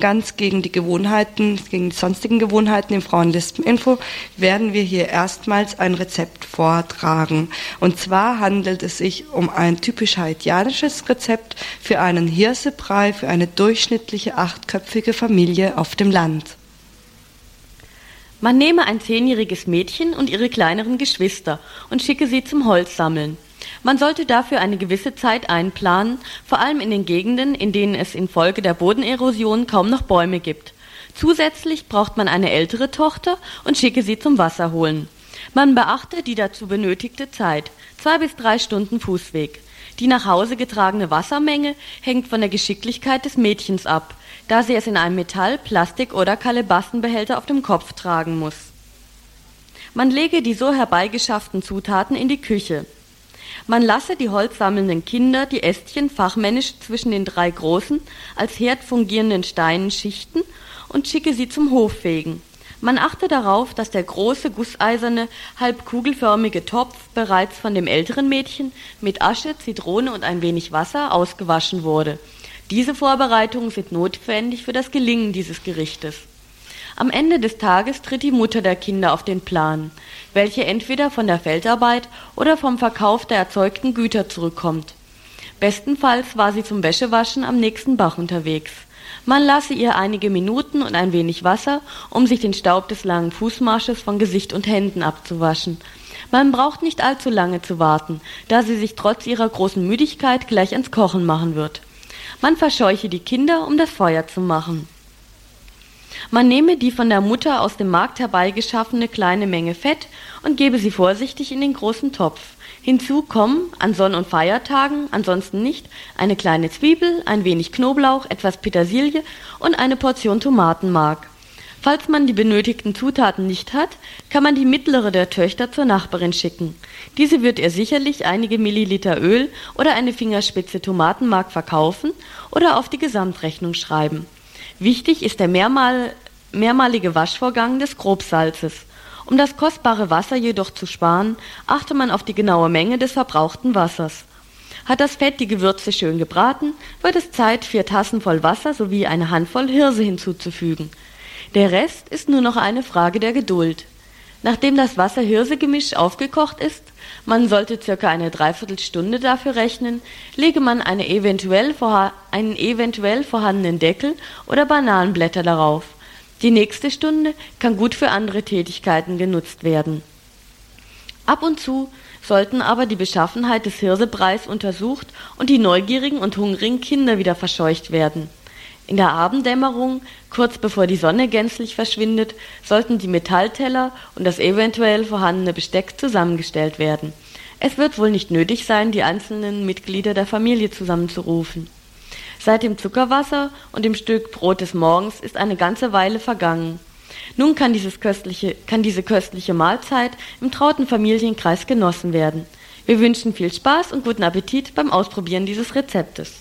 Ganz gegen die Gewohnheiten, gegen die sonstigen Gewohnheiten im Frauenlispeninfo werden wir hier erstmals ein Rezept vortragen. Und zwar handelt es sich um ein typisch haitianisches Rezept für einen Hirsebrei für eine durchschnittliche achtköpfige Familie auf dem Land. Man nehme ein zehnjähriges Mädchen und ihre kleineren Geschwister und schicke sie zum Holz sammeln. Man sollte dafür eine gewisse Zeit einplanen, vor allem in den Gegenden, in denen es infolge der Bodenerosion kaum noch Bäume gibt. Zusätzlich braucht man eine ältere Tochter und schicke sie zum Wasser holen. Man beachte die dazu benötigte Zeit, zwei bis drei Stunden Fußweg. Die nach Hause getragene Wassermenge hängt von der Geschicklichkeit des Mädchens ab, da sie es in einem Metall-, Plastik- oder Kalebassenbehälter auf dem Kopf tragen muss. Man lege die so herbeigeschafften Zutaten in die Küche. Man lasse die holzsammelnden Kinder die Ästchen fachmännisch zwischen den drei großen, als Herd fungierenden Steinen schichten und schicke sie zum Hoffegen. Man achte darauf, dass der große, gusseiserne, halb kugelförmige Topf bereits von dem älteren Mädchen mit Asche, Zitrone und ein wenig Wasser ausgewaschen wurde. Diese Vorbereitungen sind notwendig für das Gelingen dieses Gerichtes. Am Ende des Tages tritt die Mutter der Kinder auf den Plan welche entweder von der Feldarbeit oder vom Verkauf der erzeugten Güter zurückkommt. Bestenfalls war sie zum Wäschewaschen am nächsten Bach unterwegs. Man lasse ihr einige Minuten und ein wenig Wasser, um sich den Staub des langen Fußmarsches von Gesicht und Händen abzuwaschen. Man braucht nicht allzu lange zu warten, da sie sich trotz ihrer großen Müdigkeit gleich ans Kochen machen wird. Man verscheuche die Kinder, um das Feuer zu machen. Man nehme die von der Mutter aus dem Markt herbeigeschaffene kleine Menge Fett und gebe sie vorsichtig in den großen Topf. Hinzu kommen, an Sonn- und Feiertagen, ansonsten nicht, eine kleine Zwiebel, ein wenig Knoblauch, etwas Petersilie und eine Portion Tomatenmark. Falls man die benötigten Zutaten nicht hat, kann man die mittlere der Töchter zur Nachbarin schicken. Diese wird ihr sicherlich einige Milliliter Öl oder eine Fingerspitze Tomatenmark verkaufen oder auf die Gesamtrechnung schreiben. Wichtig ist der mehrmal, mehrmalige Waschvorgang des Grobsalzes. Um das kostbare Wasser jedoch zu sparen, achte man auf die genaue Menge des verbrauchten Wassers. Hat das Fett die Gewürze schön gebraten, wird es Zeit, vier Tassen voll Wasser sowie eine Handvoll Hirse hinzuzufügen. Der Rest ist nur noch eine Frage der Geduld. Nachdem das Wasser-Hirse-Gemisch aufgekocht ist, man sollte circa eine Dreiviertelstunde dafür rechnen, lege man eine eventuell einen eventuell vorhandenen Deckel oder Bananenblätter darauf. Die nächste Stunde kann gut für andere Tätigkeiten genutzt werden. Ab und zu sollten aber die Beschaffenheit des Hirsebreis untersucht und die neugierigen und hungrigen Kinder wieder verscheucht werden. In der Abenddämmerung, kurz bevor die Sonne gänzlich verschwindet, sollten die Metallteller und das eventuell vorhandene Besteck zusammengestellt werden. Es wird wohl nicht nötig sein, die einzelnen Mitglieder der Familie zusammenzurufen. Seit dem Zuckerwasser und dem Stück Brot des Morgens ist eine ganze Weile vergangen. Nun kann, köstliche, kann diese köstliche Mahlzeit im trauten Familienkreis genossen werden. Wir wünschen viel Spaß und guten Appetit beim Ausprobieren dieses Rezeptes.